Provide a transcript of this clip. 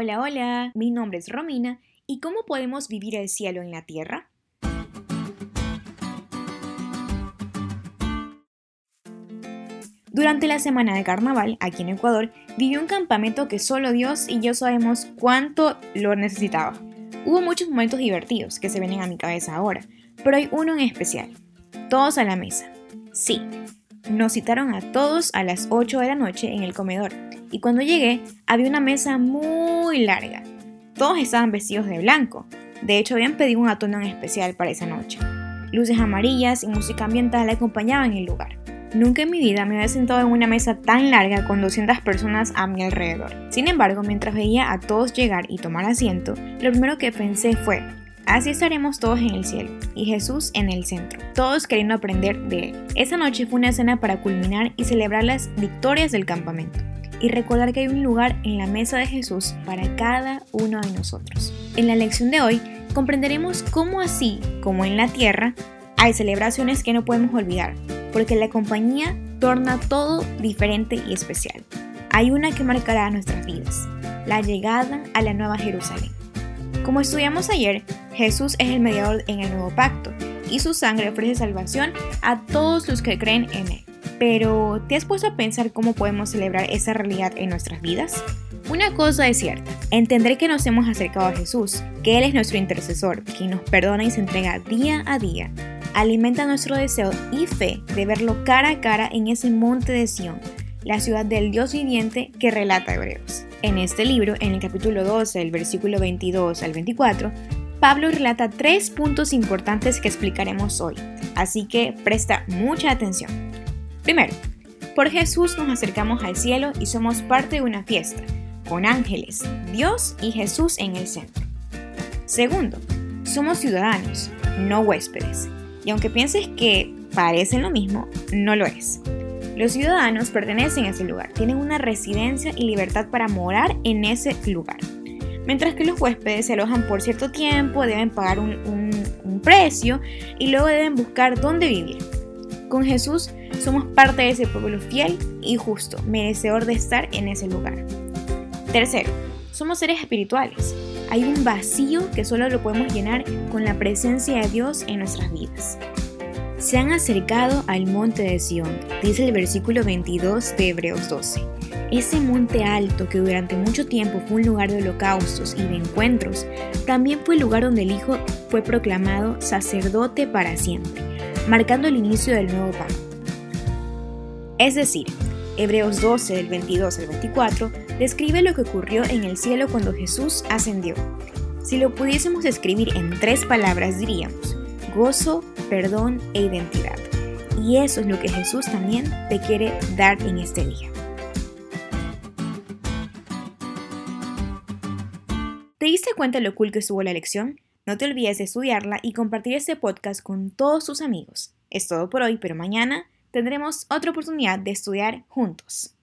Hola, hola, mi nombre es Romina y ¿cómo podemos vivir el cielo en la tierra? Durante la semana de carnaval, aquí en Ecuador, viví un campamento que solo Dios y yo sabemos cuánto lo necesitaba. Hubo muchos momentos divertidos que se vienen a mi cabeza ahora, pero hay uno en especial. Todos a la mesa. Sí, nos citaron a todos a las 8 de la noche en el comedor y cuando llegué había una mesa muy larga. Todos estaban vestidos de blanco. De hecho, habían pedido un atuendo en especial para esa noche. Luces amarillas y música ambiental acompañaban el lugar. Nunca en mi vida me había sentado en una mesa tan larga con 200 personas a mi alrededor. Sin embargo, mientras veía a todos llegar y tomar asiento, lo primero que pensé fue, Así estaremos todos en el cielo y Jesús en el centro, todos queriendo aprender de Él. Esa noche fue una cena para culminar y celebrar las victorias del campamento y recordar que hay un lugar en la mesa de Jesús para cada uno de nosotros. En la lección de hoy comprenderemos cómo así como en la tierra hay celebraciones que no podemos olvidar, porque la compañía torna todo diferente y especial. Hay una que marcará nuestras vidas, la llegada a la Nueva Jerusalén. Como estudiamos ayer, Jesús es el mediador en el nuevo pacto y su sangre ofrece salvación a todos los que creen en él. Pero, ¿te has puesto a pensar cómo podemos celebrar esa realidad en nuestras vidas? Una cosa es cierta, entender que nos hemos acercado a Jesús, que Él es nuestro intercesor, quien nos perdona y se entrega día a día, alimenta nuestro deseo y fe de verlo cara a cara en ese monte de Sión, la ciudad del Dios viviente que relata Hebreos. En este libro, en el capítulo 12, el versículo 22 al 24, Pablo relata tres puntos importantes que explicaremos hoy, así que presta mucha atención. Primero, por Jesús nos acercamos al cielo y somos parte de una fiesta, con ángeles, Dios y Jesús en el centro. Segundo, somos ciudadanos, no huéspedes, y aunque pienses que parecen lo mismo, no lo es. Los ciudadanos pertenecen a ese lugar, tienen una residencia y libertad para morar en ese lugar mientras que los huéspedes se alojan por cierto tiempo, deben pagar un, precio y luego deben buscar dónde vivir. Con Jesús somos parte de ese pueblo fiel y justo, merecedor de estar en ese lugar. Tercero, somos seres espirituales. Hay un vacío que solo lo podemos llenar con la presencia de Dios en nuestras vidas. Se han acercado al monte de Sión, dice el versículo 22 de Hebreos 12. Ese monte alto que durante mucho tiempo fue un lugar de holocaustos y de encuentros, también fue el lugar donde el Hijo fue proclamado sacerdote para siempre, marcando el inicio del nuevo pacto. Es decir, Hebreos 12 del 22 al 24 describe lo que ocurrió en el cielo cuando Jesús ascendió. Si lo pudiésemos escribir en tres palabras diríamos gozo, perdón e identidad. Y eso es lo que Jesús también te quiere dar en este día. ¿Te diste cuenta lo cool que estuvo la lección? No te olvides de estudiarla y compartir este podcast con todos tus amigos. Es todo por hoy, pero mañana tendremos otra oportunidad de estudiar juntos.